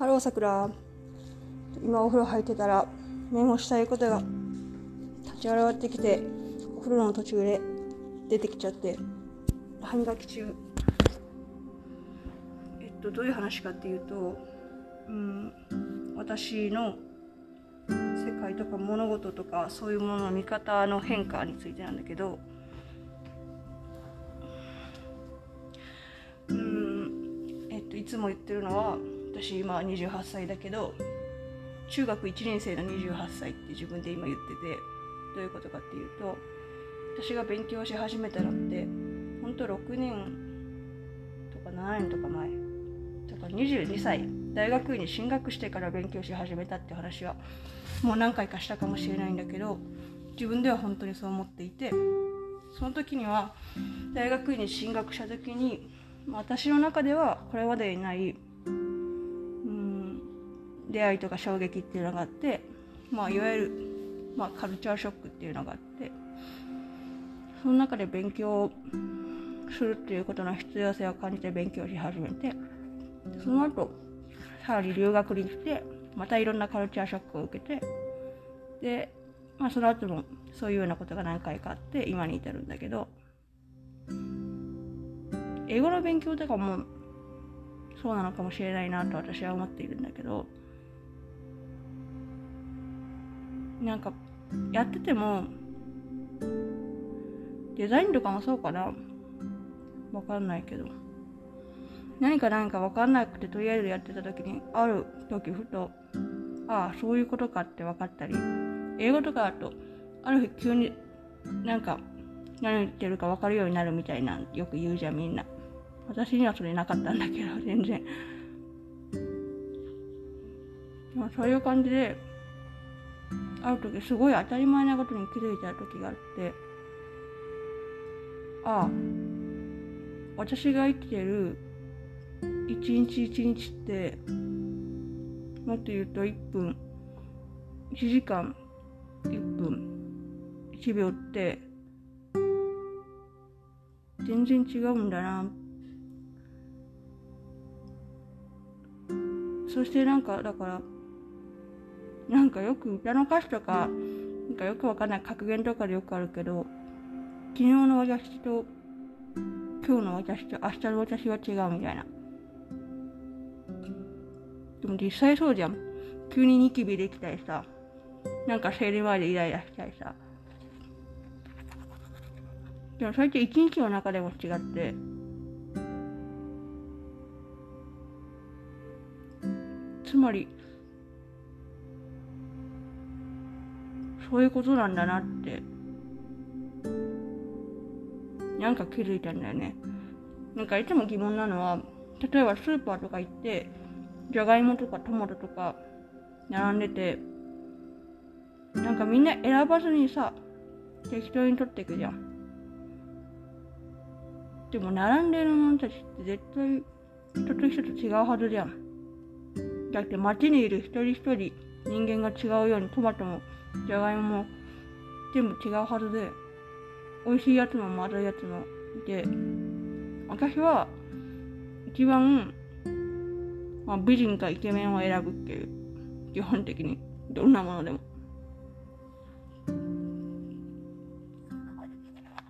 ハローさくら今お風呂入ってたらメモしたいことが立ち現れてきてお風呂の途中で出てきちゃって歯磨き中。えっとどういう話かっていうとうん私の世界とか物事とかそういうものの見方の変化についてなんだけどうんえっといつも言ってるのは私今28歳だけど中学1年生の28歳って自分で今言っててどういうことかっていうと私が勉強し始めたのってほんと6年とか7年とか前とか22歳大学院に進学してから勉強し始めたって話はもう何回かしたかもしれないんだけど自分では本当にそう思っていてその時には大学院に進学した時に私の中ではこれまでにない出会いとか衝撃っていうのがあって、まあ、いわゆる、まあ、カルチャーショックっていうのがあってその中で勉強するっていうことの必要性を感じて勉強し始めてその後さらに留学に来てまたいろんなカルチャーショックを受けてで、まあ、その後もそういうようなことが何回かあって今に至るんだけど英語の勉強とかもそうなのかもしれないなと私は思っているんだけどなんかやっててもデザインとかもそうかな。わかんないけど。何か何かわかんなくてとりあえずやってた時にある時ふとああそういうことかって分かったり英語とかだとある日急になんか何言ってるか分かるようになるみたいなよく言うじゃんみんな。私にはそれなかったんだけど全然。まあそういう感じである時すごい当たり前なことに気づいた時があってああ私が生きてる一日一日ってもっと言うと1分1時間1分1秒って全然違うんだな。そしてなんかだからなんかよく歌の歌詞とかなんかよくわかんない格言とかでよくあるけど昨日の私と今日の私と明日の私は違うみたいな。でも実際そうじゃん。急にニキビできたりさなんか生理前でイライラしたりさ。でもそれって一日の中でも違って。つまりそういうことなんだなって。なんか気づいたんだよね。なんかいつも疑問なのは例えばスーパーとか行ってじゃがいもとかトマトとか並んでてなんかみんな選ばずにさ適当に取っていくじゃん。でも並んでる者たちって絶対人と人と違うはずじゃん。だって街にいる一人一人人間が違うようにトマトもじゃがいもも全部違うはずで美味しいやつもまずいやつもいて私は一番、まあ、美人かイケメンを選ぶっていう基本的にどんなものでも。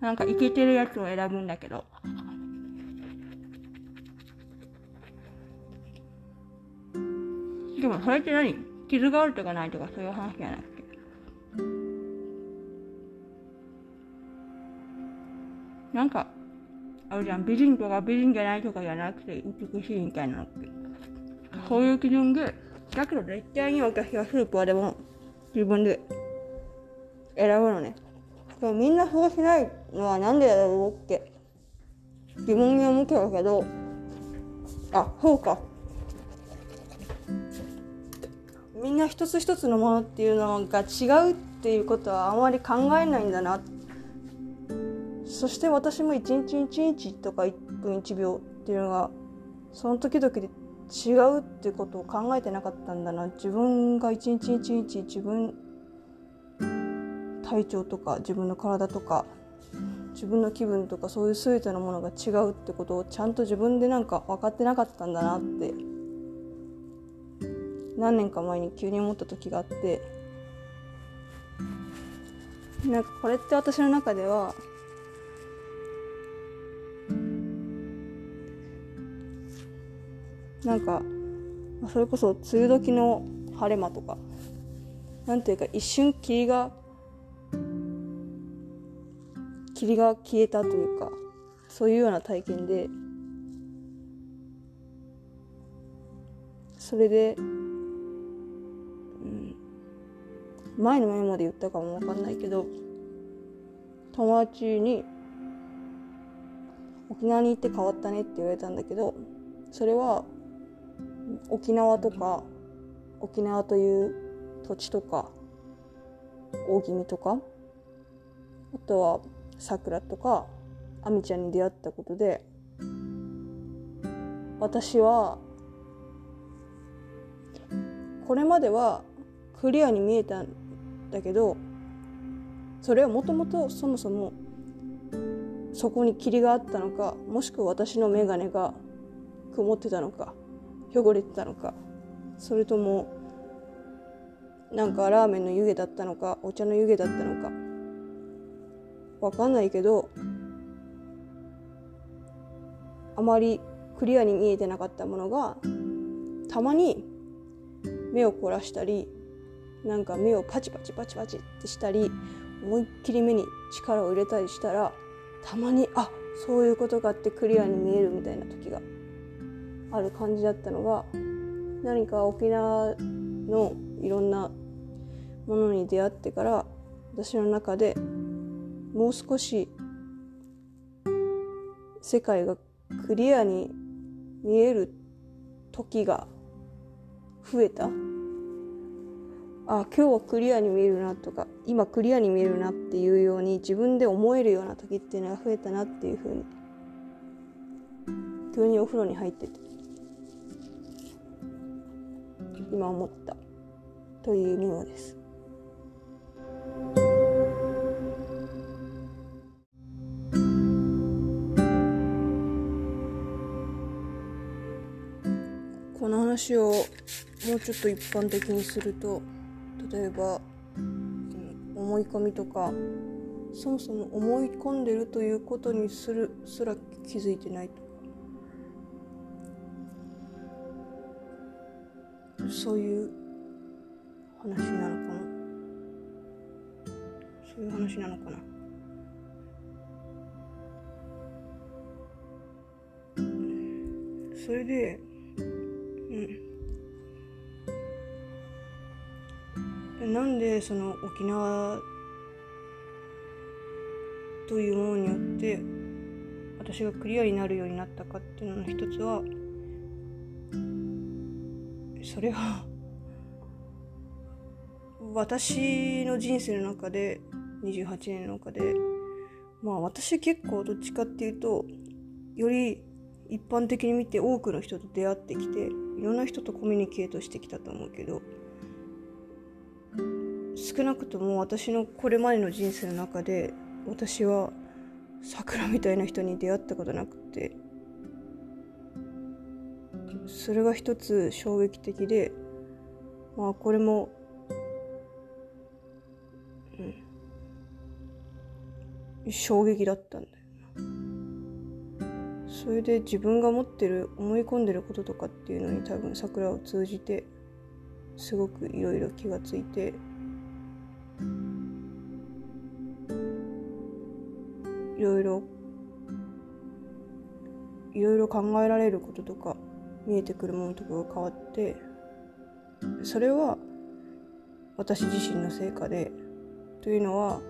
なんかイケてるやつを選ぶんだけど。でもそれって何？傷があるとかないとかそういう話じゃなくなんか、あるじゃん、美人とか美人じゃないとかじゃなくて美しいみたいなのって。そういう基準で、だけど絶対に私はスープはでも自分で選ぶのね。でもみんなそうしないのはなんでだろうって疑問に思ってるけど、あ、そうか。みんな一つ一つのものっていうのが違うっていうことはあまり考えないんだなそして私も一日一日とか1分1秒っていうのがその時々で違うってことを考えてなかったんだな自分が一日一日自分体調とか自分の体とか自分の気分とかそういう全てのものが違うってことをちゃんと自分でなんか分かってなかったんだなって何年か前に急に思った時があってなんかこれって私の中ではなんかそれこそ梅雨時の晴れ間とかなんていうか一瞬霧が霧が消えたというかそういうような体験でそれで、うん、前のメモで言ったかも分かんないけど友達に沖縄に行って変わったねって言われたんだけどそれは沖縄とか沖縄という土地とか大気味とかあとは桜とか亜美ちゃんに出会ったことで私はこれまではクリアに見えたんだけどそれはもともとそもそもそこに霧があったのかもしくは私の眼鏡が曇ってたのか。汚れてたのか。それともなんかラーメンの湯気だったのかお茶の湯気だったのか。わかんないけどあまりクリアに見えてなかったものがたまに目を凝らしたりなんか目をパチパチパチパチってしたり思いっきり目に力を入れたりしたらたまにあそういうことがあってクリアに見えるみたいな時がある感じだったのが何か沖縄のいろんなものに出会ってから私の中でもう少し世界がクリアに見える時が増えた。あ今日はクリアに見えるなとか今クリアに見えるなっていうように自分で思えるような時っていうのが増えたなっていうふうに急にお風呂に入ってて。今思ったというメモです。この話をもうちょっと一般的にすると例えば思い込みとかそもそも思い込んでるということにするすら気づいてないとそういう話なのかな。そういう話なのかな。それでうん。なんでその沖縄というものによって私がクリアになるようになったかっていうのの一つはそれは私の人生の中で28年の中でまあ私結構どっちかっていうとより一般的に見て多くの人と出会ってきていろんな人とコミュニケートしてきたと思うけど少なくとも私のこれまでの人生の中で私は桜みたいな人に出会ったことなくてそれが一つ衝撃的でまあこれもうん衝撃だったんだよそれで自分が持ってる思い込んでることとかっていうのに多分桜を通じてすごくいろいろ気がついていろいろいろいろ考えられることとか見えてくるものとかが変わってそれは私自身の成果でというのは、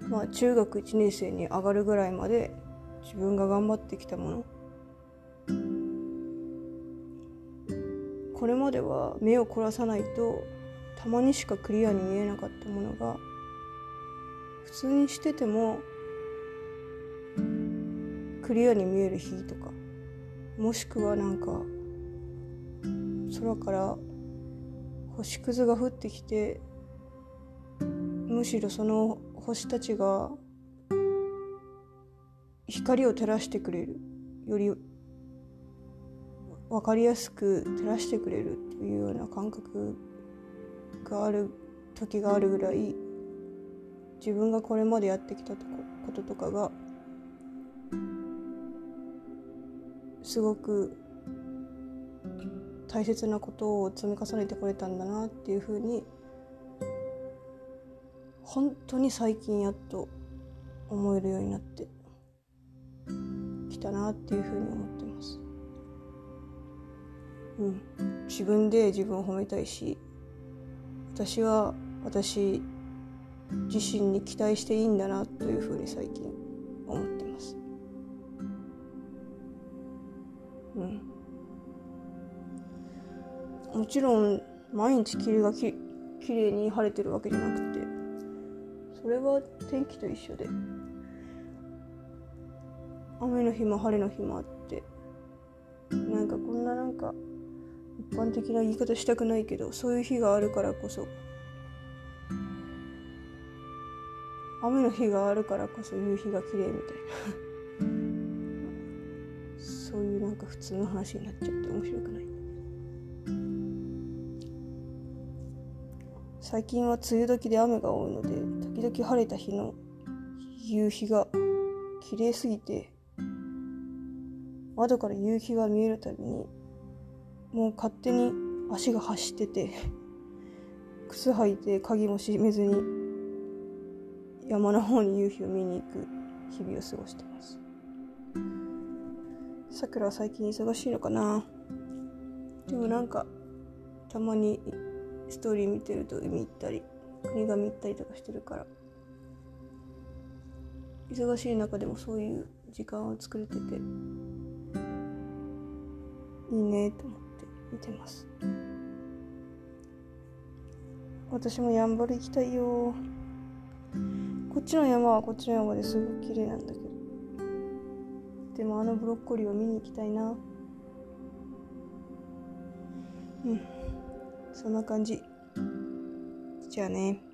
まあ、中学1年生に上がるぐらいまで自分が頑張ってきたもの。これまでは目を凝らさないとたまにしかクリアに見えなかったものが普通にしててもクリアに見える日とかもしくはなんか空から星屑が降ってきてむしろその星たちが光を照らしてくれるより分かりやすく照らしてくれるっていうような感覚がある時があるぐらい自分がこれまでやってきたこととかがすごく大切なことを積み重ねてこれたんだなっていうふうに本当に最近やっと思えるようになってきたなっていうふうに思ってます。うん、自分で自分を褒めたいし私は私自身に期待していいんだなというふうに最近思ってます。もちろん毎日霧がききれいに晴れてるわけじゃなくてそれは天気と一緒で雨の日も晴れの日もあってなんかこんななんか一般的な言い方したくないけどそういう日があるからこそ雨の日があるからこそ夕日が綺麗みたいな。そういうなんか普通の話になっちゃって面白くない。最近は梅雨時で雨が多いので時々晴れた日の夕日が綺麗すぎて窓から夕日が見えるたびにもう勝手に足が走ってて靴履いて鍵も閉めずに山の方に夕日を見に行く日々を過ごしてます。さくらは最近忙しいのかな？でもなんかたまにストーリー見てると海行ったり国神行ったりとかしてるから。忙しい中でもそういう時間を作れてていいねと思って見てます。私もやんばる行きたいよ。こっちの山はこっちの山ですごく綺麗なんだけど。でもあのブロッコリーを見に行きたいな。うん。そんな感じ。じゃあね。